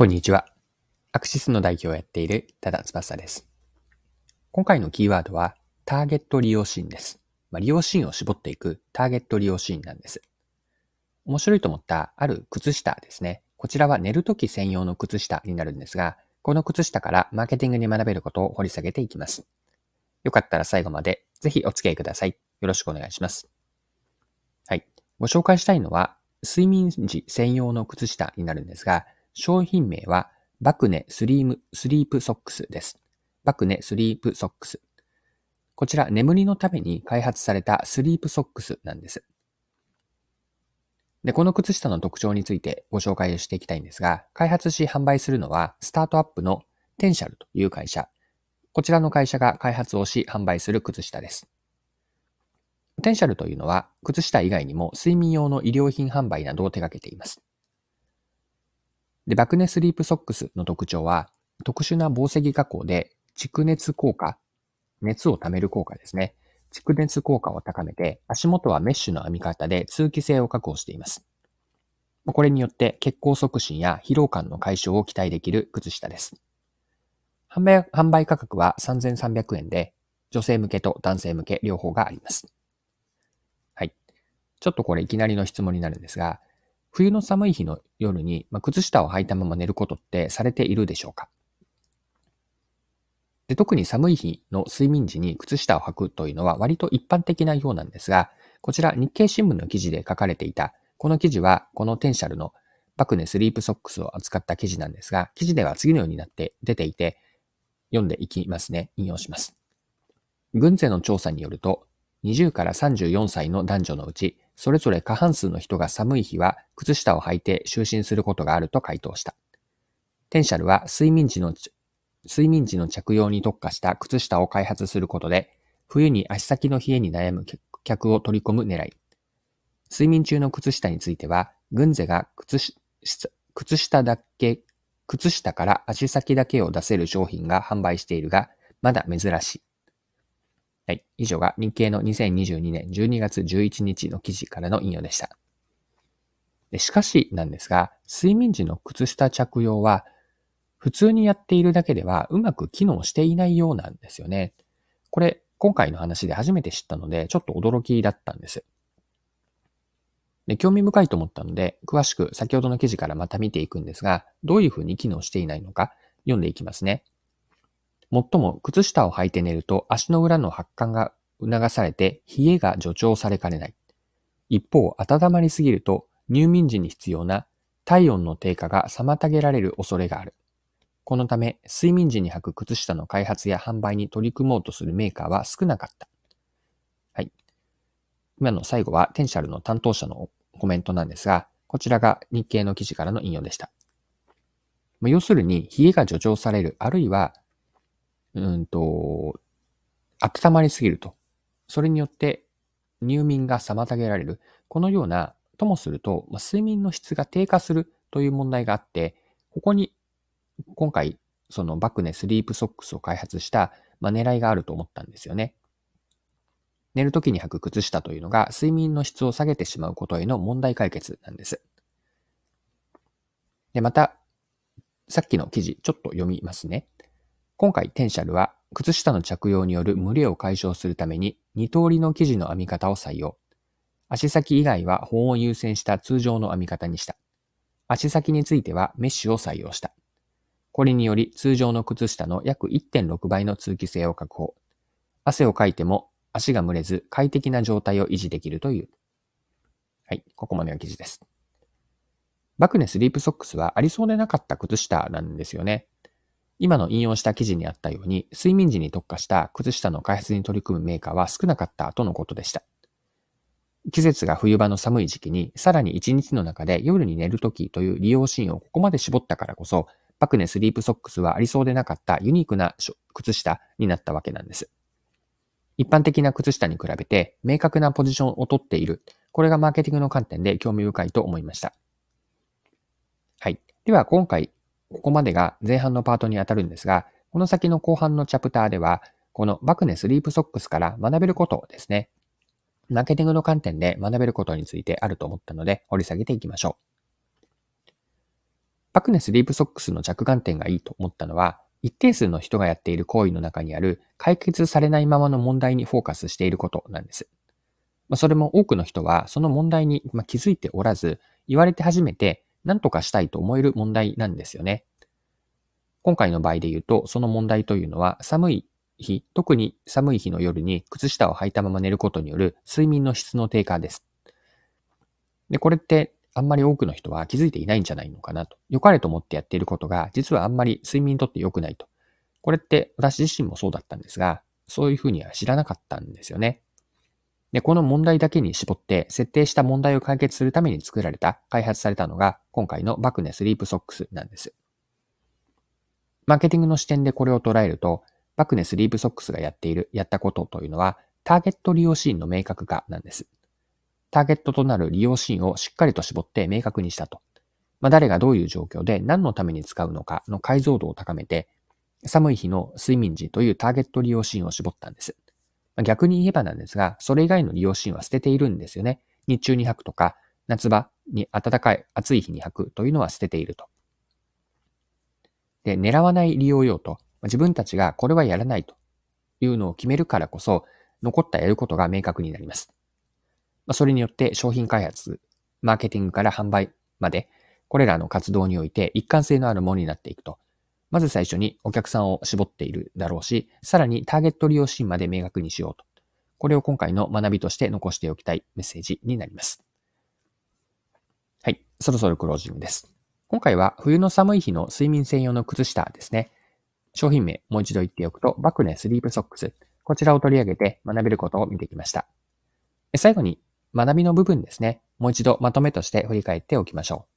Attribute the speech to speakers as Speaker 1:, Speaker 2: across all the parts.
Speaker 1: こんにちは。アクシスの代表をやっている多田翼です。今回のキーワードはターゲット利用シーンです。まあ、利用シーンを絞っていくターゲット利用シーンなんです。面白いと思ったある靴下ですね。こちらは寝るとき専用の靴下になるんですが、この靴下からマーケティングに学べることを掘り下げていきます。よかったら最後までぜひお付き合いください。よろしくお願いします。はい。ご紹介したいのは睡眠時専用の靴下になるんですが、商品名はバクネスリームスリープソックスです。バクネスリープソックス。こちら眠りのために開発されたスリープソックスなんです。で、この靴下の特徴についてご紹介していきたいんですが、開発し販売するのはスタートアップのテンシャルという会社。こちらの会社が開発をし販売する靴下です。テンシャルというのは靴下以外にも睡眠用の医療品販売などを手掛けています。で、バクネスリープソックスの特徴は、特殊な紡績加工で蓄熱効果、熱を溜める効果ですね。蓄熱効果を高めて、足元はメッシュの編み方で通気性を確保しています。これによって血行促進や疲労感の解消を期待できる靴下です。販売販売価格は3300円で、女性向けと男性向け両方があります。はい。ちょっとこれいきなりの質問になるんですが、冬の寒い日の夜に、まあ、靴下を履いたまま寝ることってされているでしょうか？で特に寒い日の睡眠時に靴下を履くというのは割と一般的なようなんですが、こちら日経新聞の記事で書かれていた、この記事はこのテンシャルのバクネスリープソックスを扱った記事なんですが、記事では次のようになって出ていて、読んでいきますね。引用します。軍勢の調査によると、20から34歳の男女のうち、それぞれ過半数の人が寒い日は靴下を履いて就寝することがあると回答した。テンシャルは睡眠時の、睡眠時の着用に特化した靴下を開発することで、冬に足先の冷えに悩む客を取り込む狙い。睡眠中の靴下については、軍勢が靴靴下だけ、靴下から足先だけを出せる商品が販売しているが、まだ珍しい。はい。以上が日経の2022年12月11日の記事からの引用でした。でしかしなんですが、睡眠時の靴下着用は、普通にやっているだけではうまく機能していないようなんですよね。これ、今回の話で初めて知ったので、ちょっと驚きだったんです。で興味深いと思ったので、詳しく先ほどの記事からまた見ていくんですが、どういうふうに機能していないのか読んでいきますね。もっとも靴下を履いて寝ると足の裏の発汗が促されて冷えが助長されかねない。一方、温まりすぎると入眠時に必要な体温の低下が妨げられる恐れがある。このため、睡眠時に履く靴下の開発や販売に取り組もうとするメーカーは少なかった。はい。今の最後はテンシャルの担当者のコメントなんですが、こちらが日経の記事からの引用でした。要するに、冷えが助長される、あるいはうんと、温まりすぎると。それによって入眠が妨げられる。このような、ともすると、まあ、睡眠の質が低下するという問題があって、ここに今回、そのバクネスリープソックスを開発した、まあ、狙いがあると思ったんですよね。寝るときに履く靴下というのが睡眠の質を下げてしまうことへの問題解決なんです。で、また、さっきの記事、ちょっと読みますね。今回テンシャルは靴下の着用による蒸れを解消するために2通りの生地の編み方を採用。足先以外は保温を優先した通常の編み方にした。足先についてはメッシュを採用した。これにより通常の靴下の約1.6倍の通気性を確保。汗をかいても足が蒸れず快適な状態を維持できるという。はい、ここまでが記事です。バクネスリープソックスはありそうでなかった靴下なんですよね。今の引用した記事にあったように、睡眠時に特化した靴下の開発に取り組むメーカーは少なかったとのことでした。季節が冬場の寒い時期に、さらに一日の中で夜に寝るときという利用シーンをここまで絞ったからこそ、バクネスリープソックスはありそうでなかったユニークな靴下になったわけなんです。一般的な靴下に比べて明確なポジションをとっている。これがマーケティングの観点で興味深いと思いました。はい。では今回ここまでが前半のパートにあたるんですが、この先の後半のチャプターでは、このバクネスリープソックスから学べることですね。マーケティングの観点で学べることについてあると思ったので、掘り下げていきましょう。バクネスリープソックスの着眼点がいいと思ったのは、一定数の人がやっている行為の中にある解決されないままの問題にフォーカスしていることなんです。それも多くの人はその問題に気づいておらず、言われて初めて何とかしたいと思える問題なんですよね。今回の場合で言うと、その問題というのは寒い日、特に寒い日の夜に靴下を履いたまま寝ることによる睡眠の質の低下です。で、これってあんまり多くの人は気づいていないんじゃないのかなと。良かれと思ってやっていることが、実はあんまり睡眠にとって良くないと。これって私自身もそうだったんですが、そういうふうには知らなかったんですよね。で、この問題だけに絞って設定した問題を解決するために作られた、開発されたのが今回のバクネスリープソックスなんです。マーケティングの視点でこれを捉えると、バクネスリープソックスがやっている、やったことというのは、ターゲット利用シーンの明確化なんです。ターゲットとなる利用シーンをしっかりと絞って明確にしたと。まあ、誰がどういう状況で何のために使うのかの解像度を高めて、寒い日の睡眠時というターゲット利用シーンを絞ったんです。まあ、逆に言えばなんですが、それ以外の利用シーンは捨てているんですよね。日中に履くとか、夏場に暖かい暑い日に履くというのは捨てていると。で、狙わない利用用途。自分たちがこれはやらないというのを決めるからこそ、残ったやることが明確になります。ま、それによって商品開発、マーケティングから販売まで、これらの活動において一貫性のあるものになっていくと。まず最初にお客さんを絞っているだろうし、さらにターゲット利用シーンまで明確にしようと。これを今回の学びとして残しておきたいメッセージになります。そろそろクロージングです。今回は冬の寒い日の睡眠専用の靴下ですね。商品名、もう一度言っておくと、バクネスリープソックス。こちらを取り上げて学べることを見てきました。最後に学びの部分ですね。もう一度まとめとして振り返っておきましょう。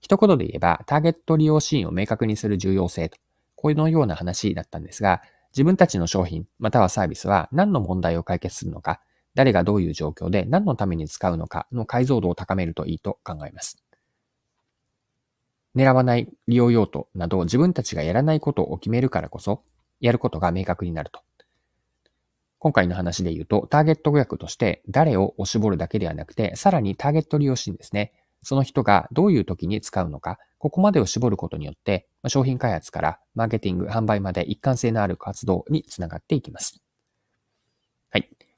Speaker 1: 一言で言えば、ターゲット利用シーンを明確にする重要性と、このような話だったんですが、自分たちの商品またはサービスは何の問題を解決するのか、誰がどういう状況で何のために使うのかの解像度を高めるといいと考えます。狙わない利用用途など自分たちがやらないことを決めるからこそ、やることが明確になると。今回の話で言うと、ターゲット語訳として誰を押絞るだけではなくて、さらにターゲット利用シーンですね。その人がどういう時に使うのか、ここまでを絞ることによって、商品開発からマーケティング、販売まで一貫性のある活動につながっていきます。